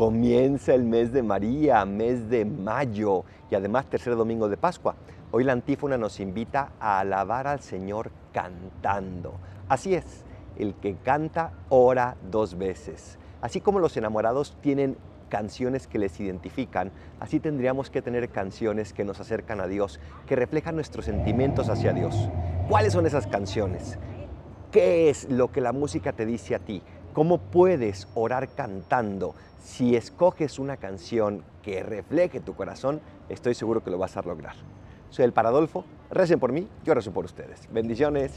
Comienza el mes de María, mes de mayo y además tercer domingo de Pascua. Hoy la antífona nos invita a alabar al Señor cantando. Así es, el que canta ora dos veces. Así como los enamorados tienen canciones que les identifican, así tendríamos que tener canciones que nos acercan a Dios, que reflejan nuestros sentimientos hacia Dios. ¿Cuáles son esas canciones? ¿Qué es lo que la música te dice a ti? ¿Cómo puedes orar cantando? Si escoges una canción que refleje tu corazón, estoy seguro que lo vas a lograr. Soy el Paradolfo, recen por mí, yo rezo por ustedes. Bendiciones.